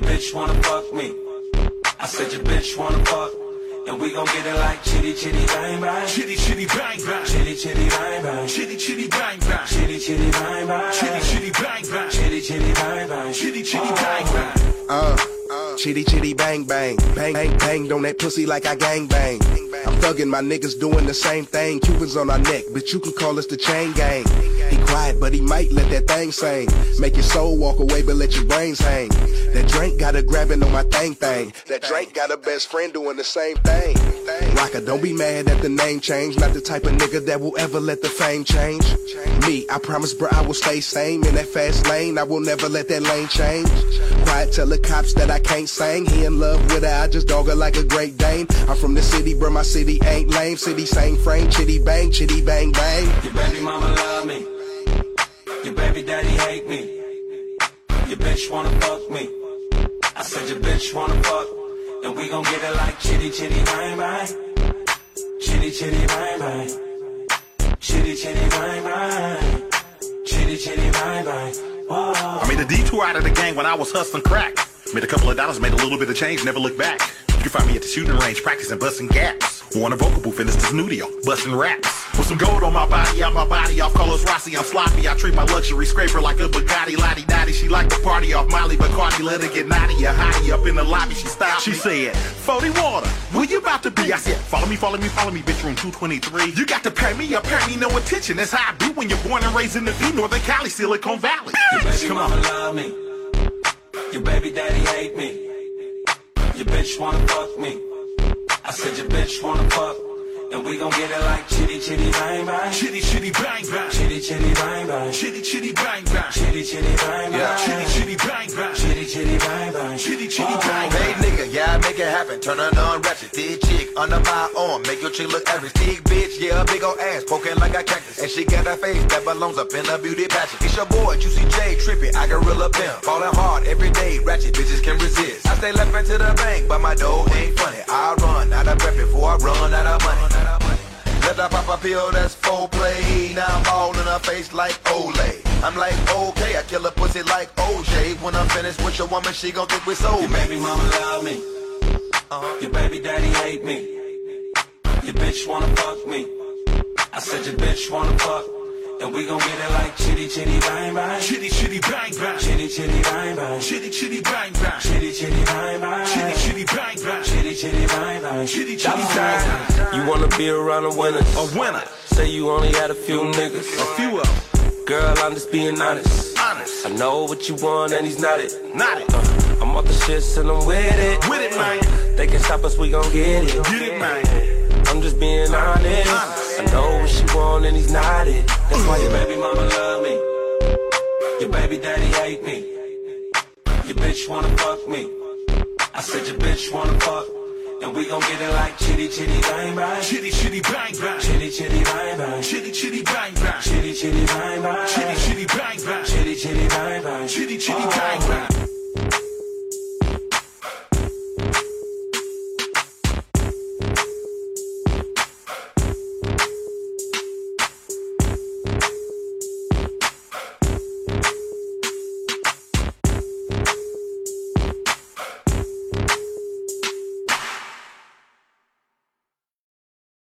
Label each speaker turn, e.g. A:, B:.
A: bitch wanna fuck me. I said your bitch wanna fuck. And we gon' get it like chitty chitty bang bang.
B: Chitty chitty bang bang.
A: Chitty chitty bang bang.
B: Chitty chitty bang bang.
A: Chitty chitty bang bang.
B: Chitty chitty bang bang.
A: Chitty chitty bang bang.
B: Chitty chitty uh, bang
C: bang. Chitty chitty bang bang, bang bang bang on that pussy like I gang bang. I'm thugging, my niggas doing the same thing. Cubans on our neck, but you can call us the chain gang. He quiet, but he might let that thing sing. Make your soul walk away, but let your brains hang. That drink got a grabbing on my thing thing. That drink got a best friend doing the same thing. Rocker, don't be mad at the name change. Not the type of nigga that will ever let the fame change. Me, I promise, bro, I will stay same in that fast lane. I will never let that lane change. Quiet, tell the cops that I can't sing. He in love with her, I just dog her like a Great Dane. I'm from the city, bro, my city ain't lame. City same frame, chitty bang, chitty bang bang.
A: Your baby mama love me. Your baby daddy hate me. Your bitch wanna fuck me. I said your bitch wanna fuck. And we gon' get it like chitty chitty bang bang. Chitty chitty bang bang. Chitty chitty bang bang. Chitty chitty bang bang. Whoa.
B: I made a detour out of the gang when I was hustling crack. Made a couple of dollars, made a little bit of change, never looked back. You can find me at the shooting range, practicing busting gaps. Or a vocal booth in the studio, busting raps. With some gold on my body, out my body, off colors Rossi, I'm sloppy. I treat my luxury scraper like a Bugatti, Lottie Dottie. She like to party off Molly but Bacardi, let her get naughty, a hottie up in the lobby. She stopped. She said, 40 water, where you about to be? I said, follow me, follow me, follow me, bitch, room 223. You got to pay me up, pay me no attention. That's how I do when you're born and raised in the V, Northern Cali, Silicon Valley.
A: Your baby
B: Come
A: mama
B: on.
A: love me. Your baby daddy hate me. Your bitch wanna fuck me. I said your bitch wanna fuck. And we gon' get it like chitty chitty bang bang.
B: Chitty chitty bang bang.
A: Chitty chitty bang bang.
B: Chitty chitty bang bang.
A: Chitty chitty bang bang.
B: Chitty chitty bang bang.
A: Chitty chitty bang bang.
B: Chitty chitty
D: yeah, I make it happen. Turn her on ratchet. Thick chick under my arm. Make your chick look average. Thick bitch, yeah, a big ol' ass. Poking like a cactus. And she got a face that belongs up in a beauty pageant. It's your boy, Juicy J, trippy. I gorilla pimp. Falling hard every day. Ratchet bitches can resist. I stay left into the bank, but my dough ain't funny. I run out of breath before I run out of money. Let her pop a pill, that's full play. Now I'm all in her face like Olay. I'm like, okay, I kill a pussy like OJ. When I'm finished with your woman, she gon' think we sold
A: Your baby mama love. Your baby daddy hate me. Your bitch wanna fuck me. I said your bitch wanna fuck. And we gon' get it like chitty chitty bang bang.
B: Chitty chitty bang bang.
A: Chitty chitty bang bang.
B: Chitty chitty bang bang.
A: Chitty chitty bang bang.
B: Chitty chitty bang bang.
A: Chitty chitty bang bang.
B: Chitty chitty bang bang.
A: You wanna be around the winners.
B: A winner.
A: Say you only had a few niggas.
B: A few of them.
A: Girl, I'm just being honest.
B: Honest.
A: I know what you want and he's not it.
B: Not it.
A: Uh, I'm off the shits and I'm with it.
B: With it, man.
A: They can stop us, we gon' get it.
B: Get it, man.
A: I'm just being honest. I know what she want and he's not it. That's why your baby mama love me. Your baby daddy hate me. Your bitch wanna fuck me. I said your bitch wanna fuck. And we gon' get it like chitty chitty bang bang. Chitty
B: chitty bang bang.
A: Chitty chitty bang bang. Chitty
B: chitty bang bang.
A: Chitty chitty bang bang. Chitty chitty
B: bang bang.
A: Chitty chitty bang bang.
B: Chitty chitty bang bang.